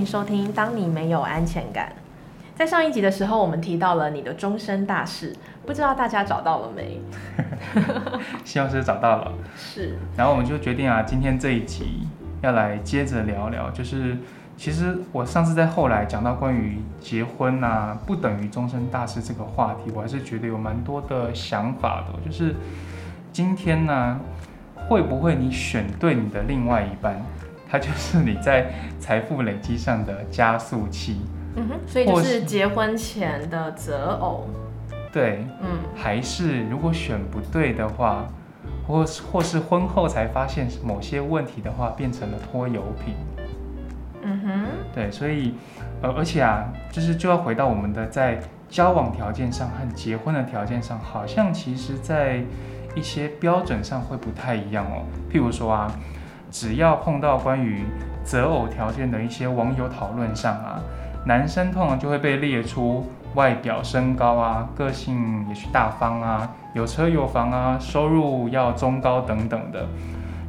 迎收听《当你没有安全感》。在上一集的时候，我们提到了你的终身大事，不知道大家找到了没？希望是找到了。是，然后我们就决定啊，今天这一集要来接着聊聊，就是其实我上次在后来讲到关于结婚啊不等于终身大事这个话题，我还是觉得有蛮多的想法的。就是今天呢，会不会你选对你的另外一半，他就是你在财富累积上的加速器？嗯哼，所以就是结婚前的择偶。对，嗯，还是如果选不对的话，或或是婚后才发现某些问题的话，变成了拖油瓶。嗯哼，对，所以，呃，而且啊，就是就要回到我们的在交往条件上和结婚的条件上，好像其实在一些标准上会不太一样哦。譬如说啊，只要碰到关于择偶条件的一些网友讨论上啊。男生通常就会被列出外表、身高啊，个性也许大方啊，有车有房啊，收入要中高等等的。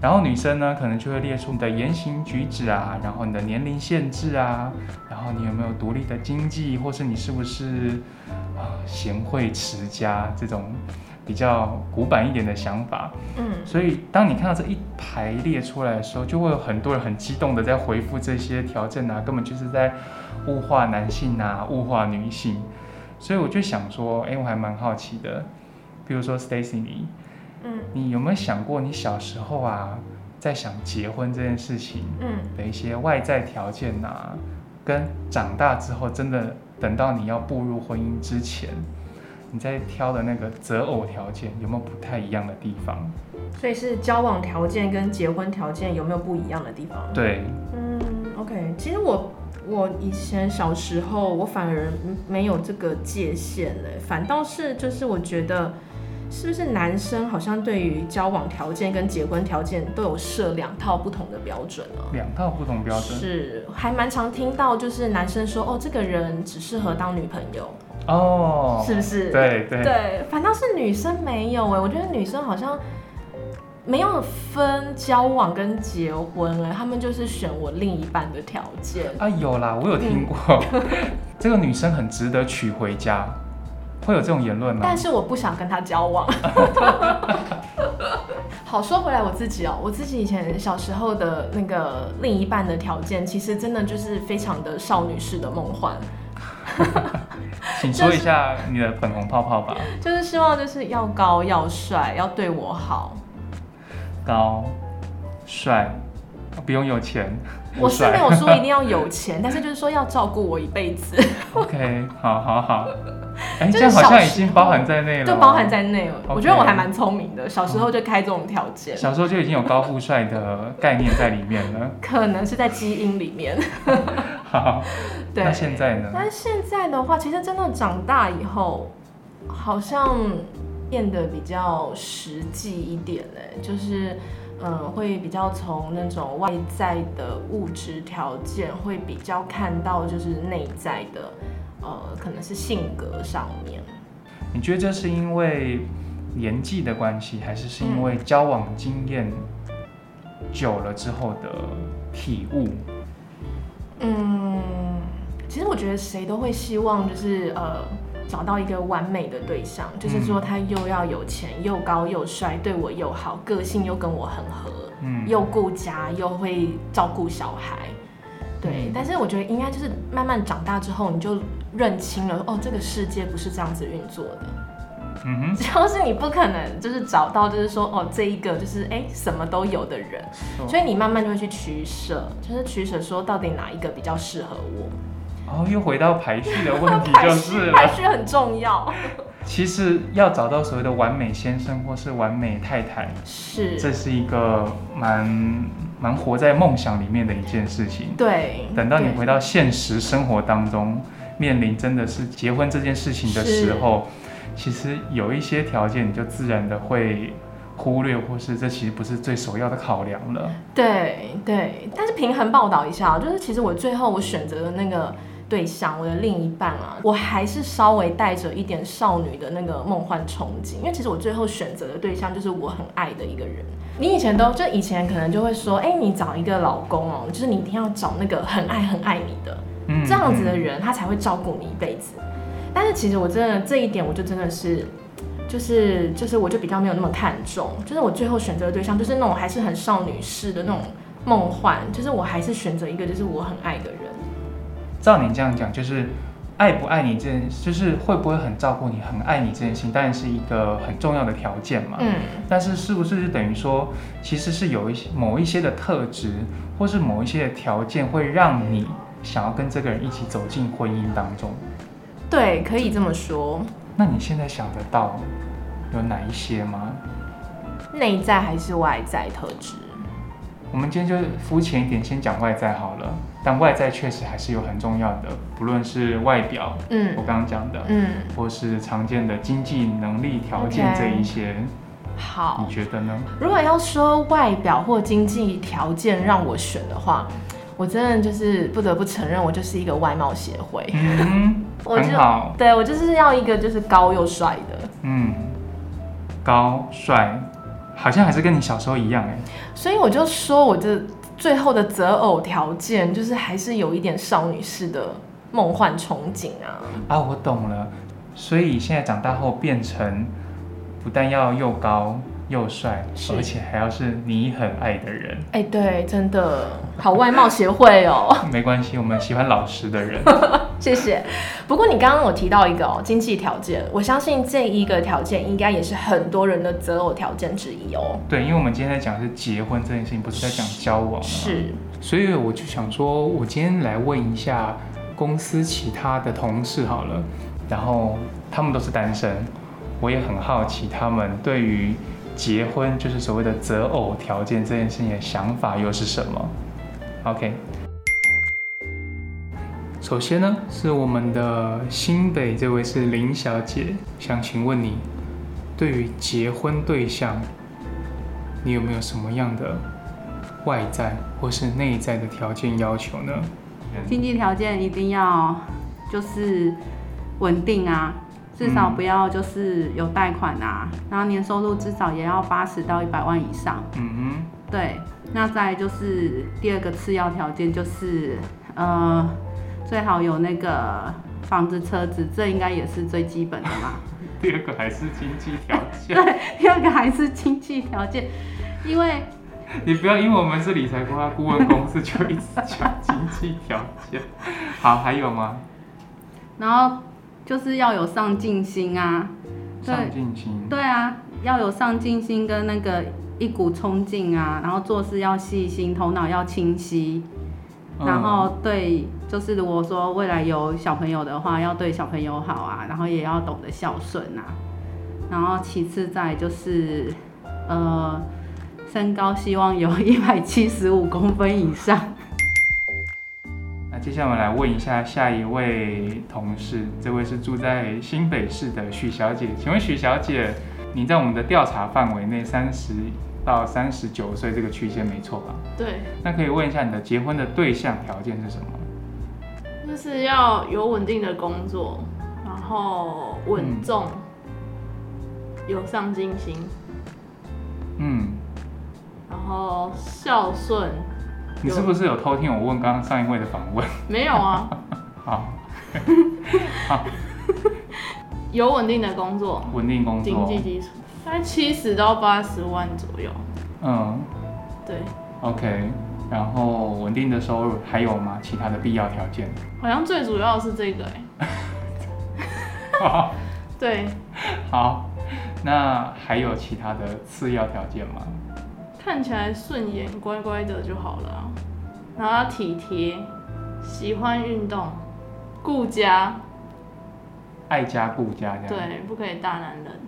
然后女生呢，可能就会列出你的言行举止啊，然后你的年龄限制啊，然后你有没有独立的经济，或是你是不是啊贤惠持家这种。比较古板一点的想法，嗯，所以当你看到这一排列出来的时候，就会有很多人很激动的在回复这些条件啊，根本就是在物化男性啊，物化女性。所以我就想说，哎，我还蛮好奇的，比如说 Stacy 你，嗯，你有没有想过你小时候啊，在想结婚这件事情，嗯，的一些外在条件啊，跟长大之后真的等到你要步入婚姻之前。你在挑的那个择偶条件有没有不太一样的地方？所以是交往条件跟结婚条件有没有不一样的地方？对，嗯，OK。其实我我以前小时候我反而没有这个界限嘞，反倒是就是我觉得是不是男生好像对于交往条件跟结婚条件都有设两套不同的标准呢？两套不同标准是还蛮常听到，就是男生说哦，这个人只适合当女朋友。哦，是不是？对对对，反倒是女生没有哎，我觉得女生好像没有分交往跟结婚哎，他们就是选我另一半的条件啊。有啦，我有听过，这个女生很值得娶回家，会有这种言论吗？但是我不想跟她交往。好，说回来我自己哦，我自己以前小时候的那个另一半的条件，其实真的就是非常的少女式的梦幻。请说一下你的粉红泡泡吧。就是希望就是要高要帅要对我好。高，帅，不用有钱。我是没有说一定要有钱，但是就是说要照顾我一辈子。OK，好好好。哎，这样好像已经包含在内了。就包含在内了。我觉得我还蛮聪明的，小时候就开这种条件。小时候就已经有高富帅的概念在里面了。可能是在基因里面。好。对。那现在呢？但现在的话，其实真的长大以后，好像变得比较实际一点嘞，就是嗯，会比较从那种外在的物质条件，会比较看到就是内在的。呃，可能是性格上面。你觉得这是因为年纪的关系，还是是因为交往经验久了之后的体悟？嗯，其实我觉得谁都会希望，就是呃，找到一个完美的对象，就是说他又要有钱，又高又帅，对我又好，个性又跟我很合，嗯，又顾家，又会照顾小孩。对，但是我觉得应该就是慢慢长大之后，你就认清了哦，这个世界不是这样子运作的。嗯哼，就是你不可能就是找到就是说哦，这一个就是哎什么都有的人，所以你慢慢就会去取舍，就是取舍说到底哪一个比较适合我。哦，又回到排序的问题，就是排序很重要。其实要找到所谓的完美先生或是完美太太，是这是一个蛮蛮活在梦想里面的一件事情。对，等到你回到现实生活当中，面临真的是结婚这件事情的时候，其实有一些条件你就自然的会忽略，或是这其实不是最首要的考量了。对对，但是平衡报道一下，就是其实我最后我选择的那个。对象，我的另一半啊，我还是稍微带着一点少女的那个梦幻憧憬，因为其实我最后选择的对象就是我很爱的一个人。你以前都就以前可能就会说，哎，你找一个老公哦，就是你一定要找那个很爱很爱你的，这样子的人，他才会照顾你一辈子。但是其实我真的这一点，我就真的是，就是就是我就比较没有那么看重，就是我最后选择的对象就是那种还是很少女式的那种梦幻，就是我还是选择一个就是我很爱的人。照你这样讲，就是爱不爱你这件，就是会不会很照顾你、很爱你这件事情，当然是一个很重要的条件嘛。嗯。但是是不是就等于说，其实是有一些某一些的特质，或是某一些的条件，会让你想要跟这个人一起走进婚姻当中？对，可以这么说。那你现在想得到有哪一些吗？内在还是外在特质？我们今天就肤浅一点，先讲外在好了。但外在确实还是有很重要的，不论是外表，嗯，我刚刚讲的，嗯，或是常见的经济能力条件这一些，好，你觉得呢？如果要说外表或经济条件让我选的话，我真的就是不得不承认，我就是一个外貌协会。嗯，很好，对我就是要一个就是高又帅的。嗯，高帅。好像还是跟你小时候一样哎，所以我就说，我的最后的择偶条件就是还是有一点少女式的梦幻憧憬啊。啊，我懂了，所以现在长大后变成不但要又高又帅，而且还要是你很爱的人。哎，对，真的好外貌协会哦。没关系，我们喜欢老实的人。谢谢。不过你刚刚有提到一个哦，经济条件，我相信这一个条件应该也是很多人的择偶条件之一哦。对，因为我们今天在讲是结婚这件事情，不是在讲交往。是。所以我就想说，我今天来问一下公司其他的同事好了，然后他们都是单身，我也很好奇他们对于结婚，就是所谓的择偶条件这件事情的想法又是什么？OK。首先呢，是我们的新北这位是林小姐，想请问你，对于结婚对象，你有没有什么样的外在或是内在的条件要求呢？经济条件一定要就是稳定啊，至少不要就是有贷款啊，然后年收入至少也要八十到一百万以上。嗯哼，对，那再就是第二个次要条件就是呃。最好有那个房子、车子，这应该也是最基本的嘛。第二个还是经济条件。对，第二个还是经济条件，因为你不要因为我们是理财规划顾问公司就一直讲经济条件。好，还有吗？然后就是要有上进心啊。上进心。对啊，要有上进心跟那个一股冲劲啊，然后做事要细心，头脑要清晰。然后对，就是如果说未来有小朋友的话，要对小朋友好啊，然后也要懂得孝顺啊。然后其次再就是，呃，身高希望有 一百七十五公分以上。那接下来我们来问一下下一位同事，这位是住在新北市的许小姐，请问许小姐，你在我们的调查范围内三十？到三十九岁这个区间没错吧？对。那可以问一下你的结婚的对象条件是什么？就是要有稳定的工作，然后稳重，有上进心。嗯。然后孝顺。你是不是有偷听我问刚刚上一位的访问？没有啊。好。好。有稳定的工作。稳定工作。经济基础。大概七十到八十万左右。嗯，对。OK，然后稳定的收入还有吗？其他的必要条件？好像最主要是这个哎。对。好，那还有其他的次要条件吗？看起来顺眼、乖乖的就好了。然后体贴，喜欢运动，顾家。爱家顾家这样。对，不可以大男人。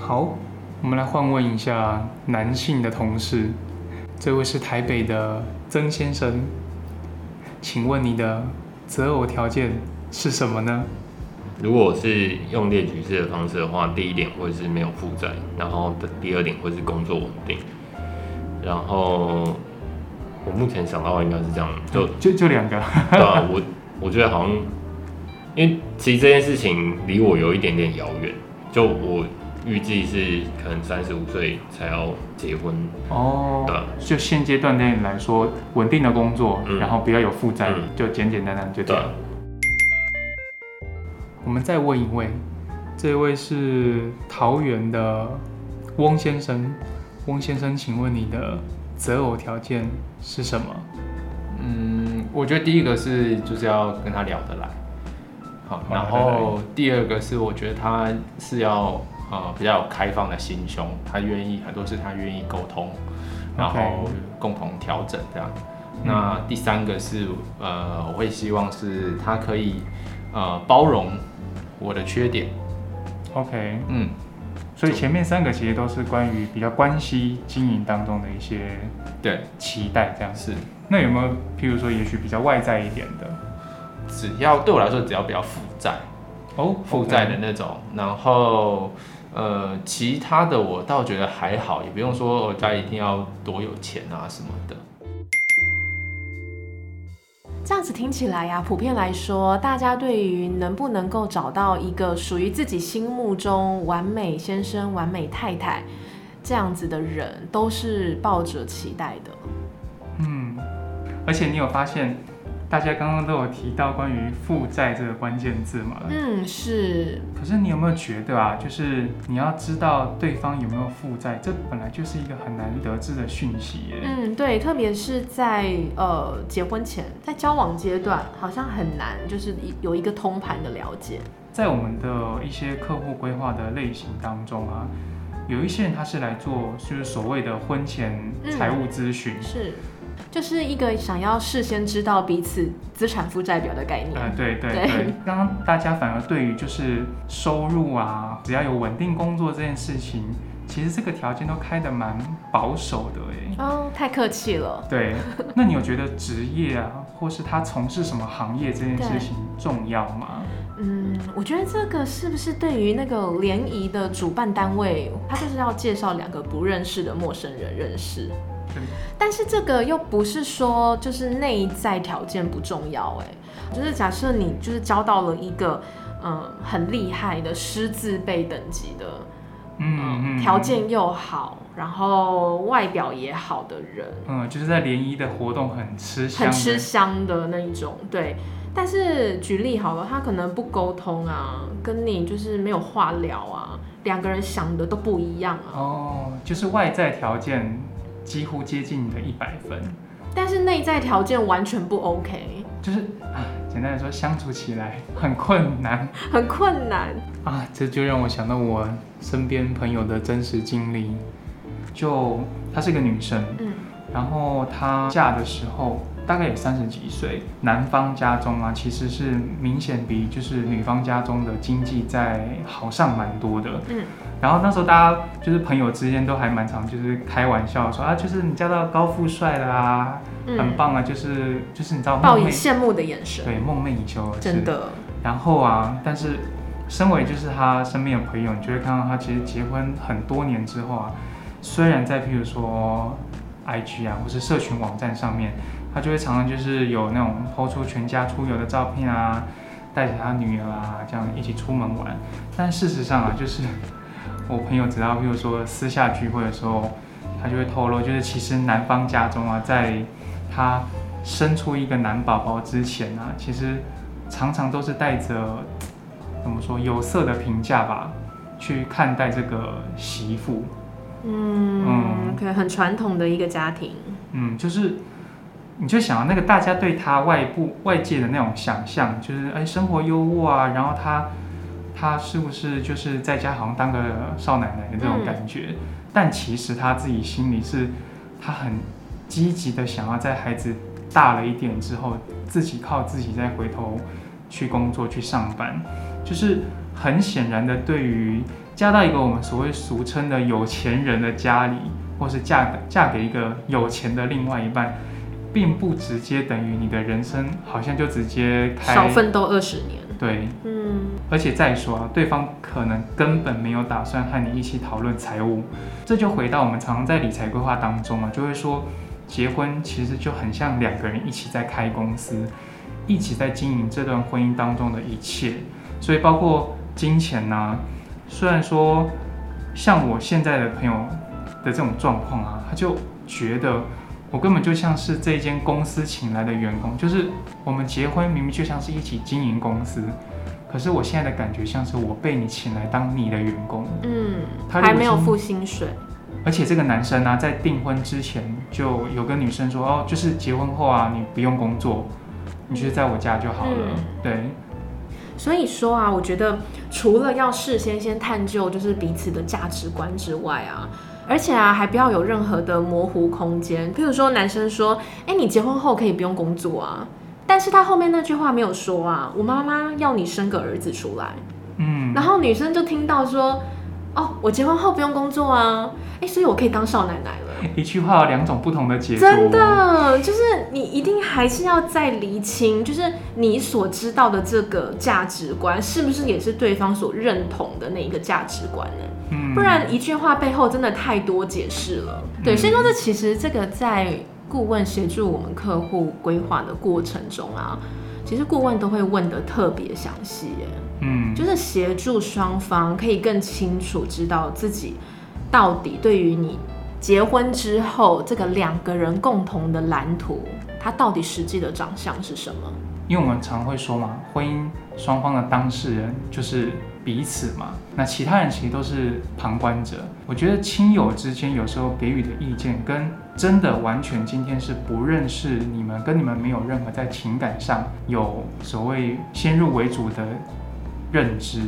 好，我们来换问一下男性的同事，这位是台北的曾先生，请问你的择偶条件是什么呢？如果是用列举式的方式的话，第一点会是没有负债，然后的第二点会是工作稳定，然后我目前想到应该是这样，就就就两个。对啊，我我觉得好像，因为其实这件事情离我有一点点遥远，就我预计是可能三十五岁才要结婚。哦。对。就现阶段内来说，稳定的工作，然后不要有负债，就简简单单就这样。我们再问一位，这位是桃园的翁先生。翁先生，请问你的择偶条件是什么？嗯，我觉得第一个是就是要跟他聊得来，好，然后第二个是我觉得他是要呃比较有开放的心胸，他愿意很多事他愿意沟通，然后共同调整这样。那第三个是呃我会希望是他可以呃包容我的缺点。OK，嗯。所以前面三个其实都是关于比较关系经营当中的一些对期待这样是。那有没有譬如说也许比较外在一点的？只要对我来说只要比较负债哦，负债的那种，然后呃其他的我倒觉得还好，也不用说我家一定要多有钱啊什么的。这样子听起来呀，普遍来说，大家对于能不能够找到一个属于自己心目中完美先生、完美太太这样子的人，都是抱着期待的。嗯，而且你有发现？大家刚刚都有提到关于负债这个关键字嘛？嗯，是。可是你有没有觉得啊，就是你要知道对方有没有负债，这本来就是一个很难得知的讯息耶。嗯，对，特别是在呃结婚前，在交往阶段，好像很难，就是有一个通盘的了解。在我们的一些客户规划的类型当中啊，有一些人他是来做，就是所谓的婚前财务咨询。是。就是一个想要事先知道彼此资产负债表的概念。嗯，对对对。刚刚大家反而对于就是收入啊，只要有稳定工作这件事情，其实这个条件都开的蛮保守的哎。哦，太客气了。对，那你有觉得职业啊，或是他从事什么行业这件事情重要吗？嗯，我觉得这个是不是对于那个联谊的主办单位，他就是要介绍两个不认识的陌生人认识？但是这个又不是说就是内在条件不重要哎，就是假设你就是交到了一个嗯很厉害的师字辈等级的，嗯条件又好，然后外表也好的人，嗯，就是在联谊的活动很吃香，很吃香的那一种，对。但是举例好了，他可能不沟通啊，跟你就是没有话聊啊，两个人想的都不一样啊。哦，就是外在条件。几乎接近你的一百分，但是内在条件完全不 OK，就是啊，简单来说，相处起来很困难，很困难。啊，这就让我想到我身边朋友的真实经历，就她是个女生，嗯，然后她嫁的时候。大概也三十几岁，男方家中啊，其实是明显比就是女方家中的经济在好上蛮多的。嗯，然后那时候大家就是朋友之间都还蛮常就是开玩笑说啊，就是你嫁到高富帅了啊，很棒啊，就是就是你知道报以羡慕的眼神，对，梦寐以求，真的。然后啊，但是身为就是他身边的朋友，你就会看到他其实结婚很多年之后啊，虽然在譬如说 IG 啊或是社群网站上面。他就会常常就是有那种抛出全家出游的照片啊，带着他女儿啊这样一起出门玩。但事实上啊，就是 我朋友只要比如说私下聚会的时候，他就会透露，就是其实男方家中啊，在他生出一个男宝宝之前啊，其实常常都是带着怎么说有色的评价吧，去看待这个媳妇。嗯嗯，可能很传统的一个家庭。嗯，就是。你就想那个大家对他外部外界的那种想象，就是哎生活优渥啊，然后他他是不是就是在家好像当个少奶奶的这种感觉？但其实他自己心里是，他很积极的想要在孩子大了一点之后，自己靠自己再回头去工作去上班。就是很显然的，对于嫁到一个我们所谓俗称的有钱人的家里，或是嫁嫁给一个有钱的另外一半。并不直接等于你的人生好像就直接开少奋斗二十年。对，嗯，而且再说啊，对方可能根本没有打算和你一起讨论财务，这就回到我们常常在理财规划当中啊，就会说，结婚其实就很像两个人一起在开公司，一起在经营这段婚姻当中的一切，所以包括金钱呐。虽然说像我现在的朋友的这种状况啊，他就觉得我根本就像是这间公司请来的员工，就是我们结婚明明就像是一起经营公司，可是我现在的感觉像是我被你请来当你的员工，嗯，还没有付薪水。而且这个男生呢，在订婚之前就有跟女生说，哦，就是结婚后啊，你不用工作，你就在我家就好了。对。所以说啊，我觉得除了要事先先探究就是彼此的价值观之外啊，而且啊，还不要有任何的模糊空间。譬如说，男生说，哎，你结婚后可以不用工作啊，但是他后面那句话没有说啊，我妈妈要你生个儿子出来。嗯。然后女生就听到说。哦，我结婚后不用工作啊，哎，所以我可以当少奶奶了。一句话有两种不同的解读。真的，就是你一定还是要再厘清，就是你所知道的这个价值观，是不是也是对方所认同的那一个价值观呢？嗯，不然一句话背后真的太多解释了。对，所以说这其实这个在顾问协助我们客户规划的过程中啊。其实顾问都会问的特别详细，耶，嗯，就是协助双方可以更清楚知道自己到底对于你结婚之后这个两个人共同的蓝图，它到底实际的长相是什么？因为我们常会说嘛，婚姻双方的当事人就是彼此嘛，那其他人其实都是旁观者。我觉得亲友之间有时候给予的意见，跟真的完全今天是不认识你们，跟你们没有任何在情感上有所谓先入为主的认知，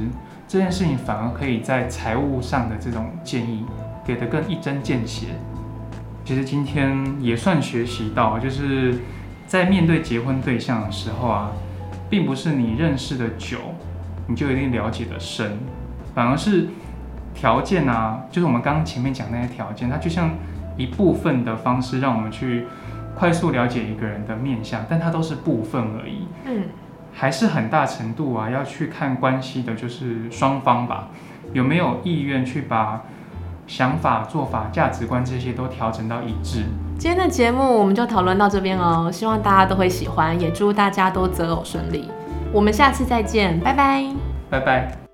这件事情反而可以在财务上的这种建议给的更一针见血。其实今天也算学习到，就是。在面对结婚对象的时候啊，并不是你认识的久，你就一定了解的深，反而是条件啊，就是我们刚刚前面讲那些条件，它就像一部分的方式，让我们去快速了解一个人的面相，但它都是部分而已。嗯，还是很大程度啊，要去看关系的，就是双方吧，有没有意愿去把想法、做法、价值观这些都调整到一致。今天的节目我们就讨论到这边哦，希望大家都会喜欢，也祝大家都择偶顺利。我们下次再见，拜拜，拜拜。